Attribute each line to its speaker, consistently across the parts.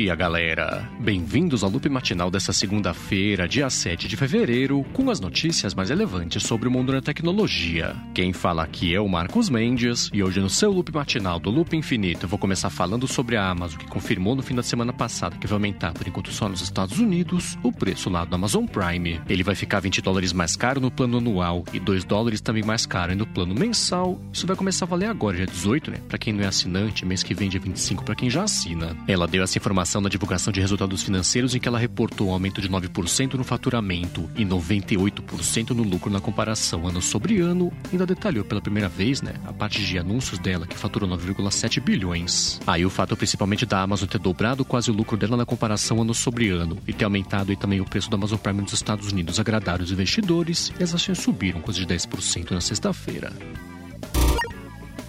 Speaker 1: dia, galera! Bem-vindos ao loop matinal dessa segunda-feira, dia 7 de fevereiro, com as notícias mais relevantes sobre o mundo da tecnologia. Quem fala aqui é o Marcos Mendes, e hoje no seu loop matinal do Loop Infinito eu vou começar falando sobre a Amazon, que confirmou no fim da semana passada que vai aumentar, por enquanto só nos Estados Unidos, o preço lá do Amazon Prime. Ele vai ficar 20 dólares mais caro no plano anual e 2 dólares também mais caro no plano mensal. Isso vai começar a valer agora, dia 18, né? Pra quem não é assinante, mês que vem, dia 25, pra quem já assina. Ela deu essa informação na divulgação de resultados financeiros em que ela reportou um aumento de 9% no faturamento e 98% no lucro na comparação ano sobre ano. Ainda detalhou pela primeira vez, né, a parte de anúncios dela, que faturou 9,7 bilhões. Aí o fato principalmente da Amazon ter dobrado quase o lucro dela na comparação ano sobre ano e ter aumentado aí também o preço da Amazon Prime nos Estados Unidos agradaram os investidores e as ações subiram quase de 10% na sexta-feira.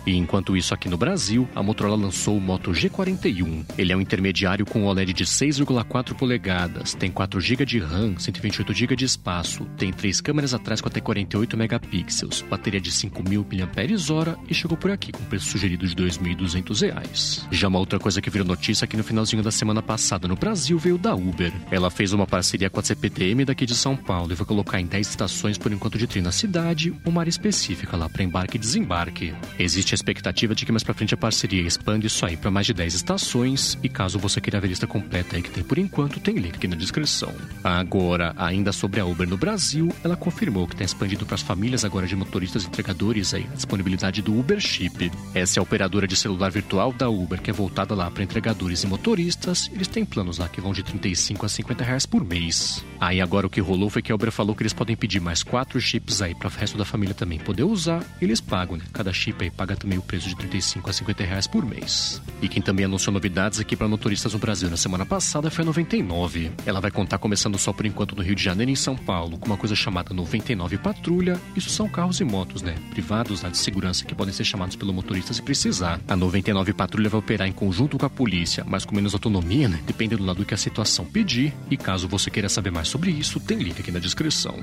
Speaker 1: E enquanto isso aqui no Brasil, a Motorola lançou o Moto G41. Ele é um intermediário com OLED de 6,4 polegadas, tem 4 GB de RAM, 128 GB de espaço, tem três câmeras atrás com até 48 megapixels, bateria de 5.000 mAh e chegou por aqui com preço sugerido de R$ 2.200. Já uma outra coisa que virou notícia aqui no finalzinho da semana passada no Brasil veio da Uber. Ela fez uma parceria com a CPTM daqui de São Paulo e vai colocar em 10 estações por enquanto de trem na cidade, uma área específica lá para embarque e desembarque. Existe existe a expectativa de que mais pra frente a parceria expande isso aí para mais de 10 estações. E caso você queira ver a lista completa aí que tem por enquanto, tem link na descrição. Agora, ainda sobre a Uber no Brasil, ela confirmou que está expandindo para as famílias agora de motoristas e entregadores aí a disponibilidade do Uber Chip. Essa é a operadora de celular virtual da Uber, que é voltada lá para entregadores e motoristas. Eles têm planos lá que vão de 35 a 50 reais por mês. Aí agora o que rolou foi que a Uber falou que eles podem pedir mais quatro chips aí para o resto da família também poder usar. Eles pagam, né? Cada chip aí paga também o preço de 35 a 50 reais por mês. E quem também anunciou novidades aqui para motoristas no Brasil na semana passada foi a 99. Ela vai contar começando só por enquanto no Rio de Janeiro e em São Paulo, com uma coisa chamada 99 Patrulha. Isso são carros e motos, né? Privados, de segurança, que podem ser chamados pelo motorista se precisar. A 99 Patrulha vai operar em conjunto com a polícia, mas com menos autonomia, né? Dependendo do que a situação pedir. E caso você queira saber mais sobre isso, tem link aqui na descrição.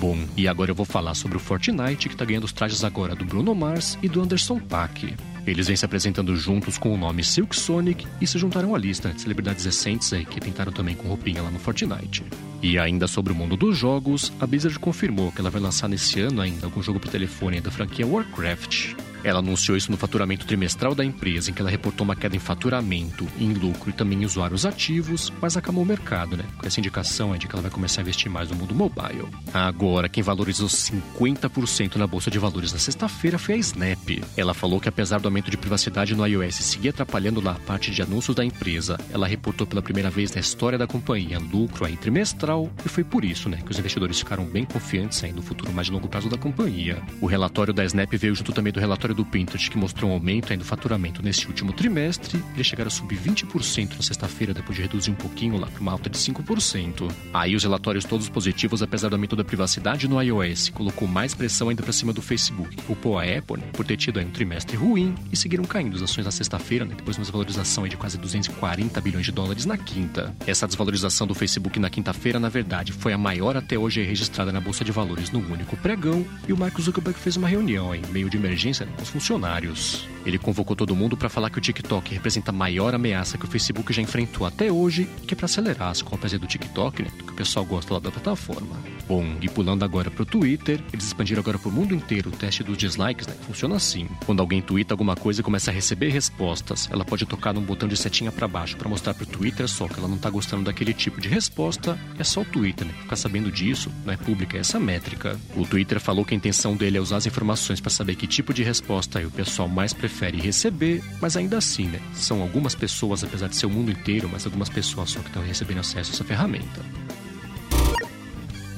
Speaker 1: Bom, e agora eu vou falar sobre o Fortnite, que tá ganhando os trajes agora do Bruno Mars e do Anderson Paak. Eles vêm se apresentando juntos com o nome Silk Sonic e se juntaram à lista de celebridades recentes aí que tentaram também com roupinha lá no Fortnite. E ainda sobre o mundo dos jogos, a Blizzard confirmou que ela vai lançar nesse ano ainda algum jogo pro telefone da franquia Warcraft. Ela anunciou isso no faturamento trimestral da empresa, em que ela reportou uma queda em faturamento, em lucro e também em usuários ativos, mas acalmou o mercado, né? Com essa indicação é de que ela vai começar a investir mais no mundo mobile. Agora, quem valorizou 50% na bolsa de valores na sexta-feira foi a Snap. Ela falou que apesar do aumento de privacidade no iOS seguir atrapalhando lá a parte de anúncios da empresa, ela reportou pela primeira vez na história da companhia lucro aí trimestral e foi por isso, né, que os investidores ficaram bem confiantes aí no futuro mais longo prazo da companhia. O relatório da Snap veio junto também do relatório relatório do Pinterest que mostrou um aumento do faturamento neste último trimestre, eles chegaram a subir 20% na sexta-feira, depois de reduzir um pouquinho lá para uma alta de 5%. Aí os relatórios todos positivos, apesar do aumento da privacidade no iOS, colocou mais pressão ainda para cima do Facebook, que culpou a Apple né, por ter tido um trimestre ruim e seguiram caindo as ações na sexta-feira, né, depois de uma desvalorização de quase 240 bilhões de dólares na quinta. Essa desvalorização do Facebook na quinta-feira, na verdade, foi a maior até hoje registrada na Bolsa de Valores no único pregão, e o Mark Zuckerberg fez uma reunião em meio de emergência né, os funcionários. Ele convocou todo mundo para falar que o TikTok representa a maior ameaça que o Facebook já enfrentou até hoje, que é para acelerar as compras do TikTok, né, pessoal gosta lá da plataforma. Bom, e pulando agora pro Twitter, eles expandiram agora pro mundo inteiro o teste dos dislikes, né? Funciona assim. Quando alguém twitta alguma coisa e começa a receber respostas, ela pode tocar num botão de setinha para baixo para mostrar pro Twitter só que ela não tá gostando daquele tipo de resposta. É só o Twitter, né? Ficar sabendo disso, não é pública, é essa métrica. O Twitter falou que a intenção dele é usar as informações para saber que tipo de resposta o pessoal mais prefere receber, mas ainda assim, né? São algumas pessoas, apesar de ser o mundo inteiro, mas algumas pessoas só que estão recebendo acesso a essa ferramenta.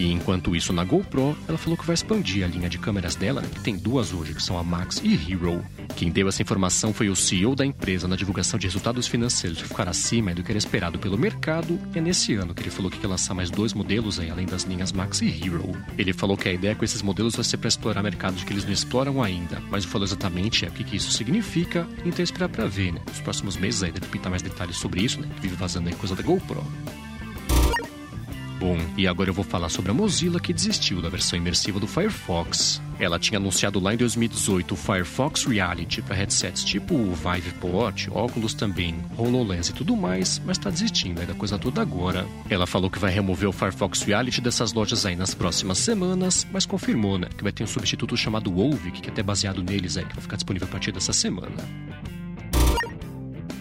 Speaker 1: E enquanto isso, na GoPro, ela falou que vai expandir a linha de câmeras dela, que tem duas hoje, que são a Max e Hero. Quem deu essa informação foi o CEO da empresa na divulgação de resultados financeiros que ficaram acima do que era esperado pelo mercado. E é nesse ano que ele falou que quer lançar mais dois modelos aí, além das linhas Max e Hero. Ele falou que a ideia com esses modelos vai ser para explorar mercados que eles não exploram ainda, mas não falou exatamente é, o que, que isso significa, então é esperar para ver, né? Nos próximos meses aí deve pintar mais detalhes sobre isso, né? Que vive vazando aí coisa da GoPro. Bom, e agora eu vou falar sobre a Mozilla que desistiu da versão imersiva do Firefox. Ela tinha anunciado lá em 2018 o Firefox Reality para headsets tipo o Viveport, óculos também, HoloLens e tudo mais, mas está desistindo da coisa toda agora. Ela falou que vai remover o Firefox Reality dessas lojas aí nas próximas semanas, mas confirmou, né, que vai ter um substituto chamado Wolvik, que é até baseado neles aí, que vai ficar disponível a partir dessa semana.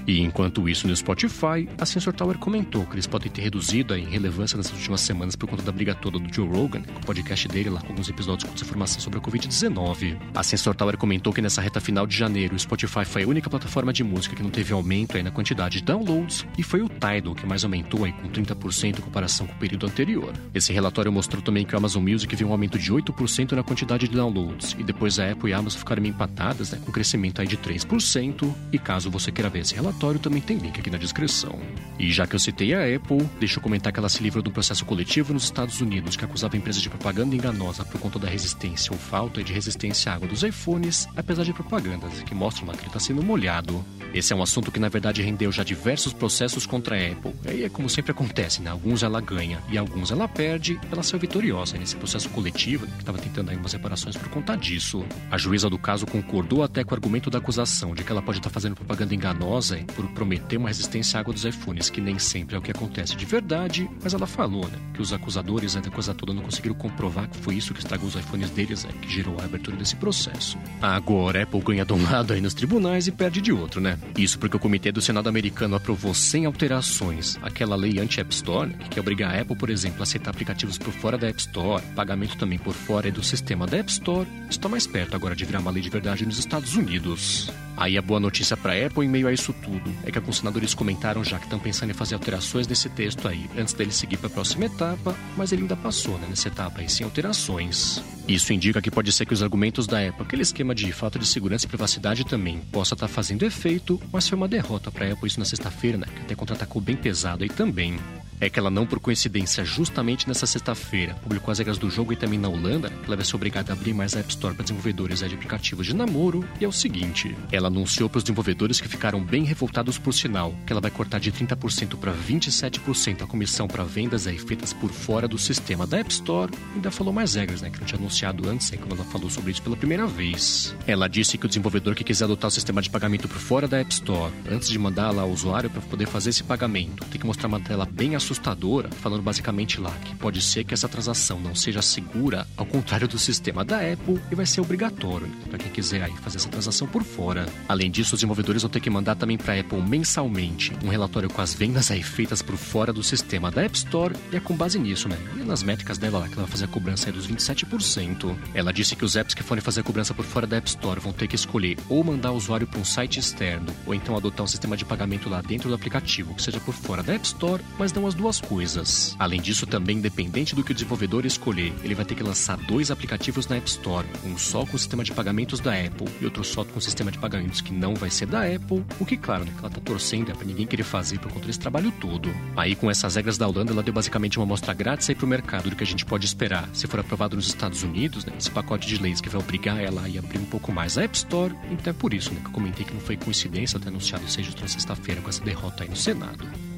Speaker 1: E enquanto isso no Spotify, a Sensor Tower comentou que eles podem ter reduzido a relevância nessas últimas semanas por conta da briga toda do Joe Rogan, com o podcast dele lá com alguns episódios com informações sobre a Covid-19. A Sensor Tower comentou que nessa reta final de janeiro, o Spotify foi a única plataforma de música que não teve aumento aí na quantidade de downloads e foi o Tidal que mais aumentou aí com 30% em comparação com o período anterior. Esse relatório mostrou também que o Amazon Music viu um aumento de 8% na quantidade de downloads e depois a Apple e a Amazon ficaram empatadas, né, com crescimento aí de 3%. E caso você queira ver esse relatório, relatório também tem link aqui na descrição. E já que eu citei a Apple, deixa eu comentar que ela se livrou de um processo coletivo nos Estados Unidos que acusava a empresa de propaganda enganosa por conta da resistência ou falta de resistência à água dos iPhones, apesar de propagandas que mostram lá que ele está sendo molhado. Esse é um assunto que na verdade rendeu já diversos processos contra a Apple. E é como sempre acontece, né? Alguns ela ganha e alguns ela perde. Ela saiu vitoriosa nesse processo coletivo, que estava tentando aí umas reparações por conta disso. A juíza do caso concordou até com o argumento da acusação de que ela pode estar tá fazendo propaganda enganosa por prometer uma resistência à água dos iPhones, que nem sempre é o que acontece de verdade, mas ela falou, né? Que os acusadores né, da coisa toda não conseguiram comprovar que foi isso que estragou os iPhones deles, né, que gerou a abertura desse processo. Agora, a Apple ganha de um lado aí nos tribunais e perde de outro, né? Isso porque o Comitê do Senado americano aprovou sem alterações aquela lei anti-App Store, que quer obrigar a Apple, por exemplo, a aceitar aplicativos por fora da App Store, pagamento também por fora do sistema da App Store. Está mais perto agora de virar uma lei de verdade nos Estados Unidos. Aí a boa notícia para a Apple em meio a isso tudo é que alguns senadores comentaram já que estão pensando em fazer alterações nesse texto aí, antes dele seguir para a próxima etapa, mas ele ainda passou né, nessa etapa aí sem alterações. Isso indica que pode ser que os argumentos da Apple, aquele esquema de falta de segurança e privacidade também, possa estar tá fazendo efeito, mas foi uma derrota para a Apple isso na sexta-feira, né, que até contra-atacou bem pesado aí também é que ela não, por coincidência, justamente nessa sexta-feira, publicou as regras do jogo e também na Holanda, ela vai ser obrigada a abrir mais a App Store para desenvolvedores de aplicativos de namoro. E é o seguinte: ela anunciou para os desenvolvedores que ficaram bem revoltados por sinal, que ela vai cortar de 30% para 27% a comissão para vendas aí feitas por fora do sistema da App Store. Ainda falou mais regras, né, que não tinha anunciado antes, aí, quando ela falou sobre isso pela primeira vez. Ela disse que o desenvolvedor que quiser adotar o sistema de pagamento por fora da App Store, antes de mandar lá o usuário para poder fazer esse pagamento, tem que mostrar uma tela bem assustadora assustadora, falando basicamente lá que pode ser que essa transação não seja segura, ao contrário do sistema da Apple, e vai ser obrigatório para quem quiser aí fazer essa transação por fora. Além disso, os desenvolvedores vão ter que mandar também para a Apple mensalmente um relatório com as vendas aí feitas por fora do sistema da App Store, e é com base nisso, né? E nas métricas dela lá, que ela vai fazer a cobrança aí dos 27%. Ela disse que os apps que forem fazer a cobrança por fora da App Store vão ter que escolher ou mandar o usuário para um site externo, ou então adotar um sistema de pagamento lá dentro do aplicativo, que seja por fora da App Store, mas não as duas coisas. Além disso, também independente do que o desenvolvedor escolher, ele vai ter que lançar dois aplicativos na App Store, um só com o sistema de pagamentos da Apple e outro só com o sistema de pagamentos que não vai ser da Apple, o que claro, né, que ela tá torcendo é pra ninguém querer fazer por conta desse trabalho todo. Aí com essas regras da Holanda, ela deu basicamente uma amostra grátis aí pro mercado do que a gente pode esperar. Se for aprovado nos Estados Unidos, né, esse pacote de leis que vai obrigar ela a abrir um pouco mais a App Store, então é por isso né, que eu comentei que não foi coincidência ter anunciado seja na sexta-feira com essa derrota aí no Senado.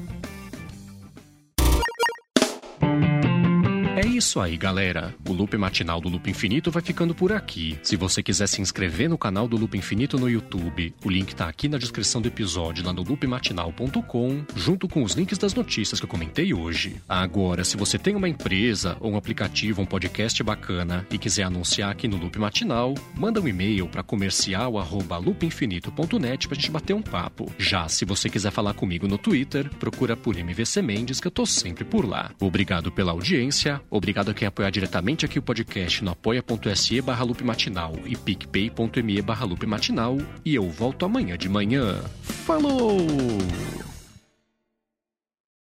Speaker 1: Isso aí, galera. O Loop Matinal do Loop Infinito vai ficando por aqui. Se você quiser se inscrever no canal do Loop Infinito no YouTube, o link tá aqui na descrição do episódio lá no loopmatinal.com, junto com os links das notícias que eu comentei hoje. Agora, se você tem uma empresa ou um aplicativo, um podcast bacana e quiser anunciar aqui no Loop Matinal, manda um e-mail para comercial@loopinfinito.net pra gente bater um papo. Já se você quiser falar comigo no Twitter, procura por MVC Mendes que eu tô sempre por lá. Obrigado pela audiência. Obrigado a quem apoiar diretamente aqui o podcast no apoia.se barra matinal e picpay.me barra matinal. E eu volto amanhã de manhã. Falou!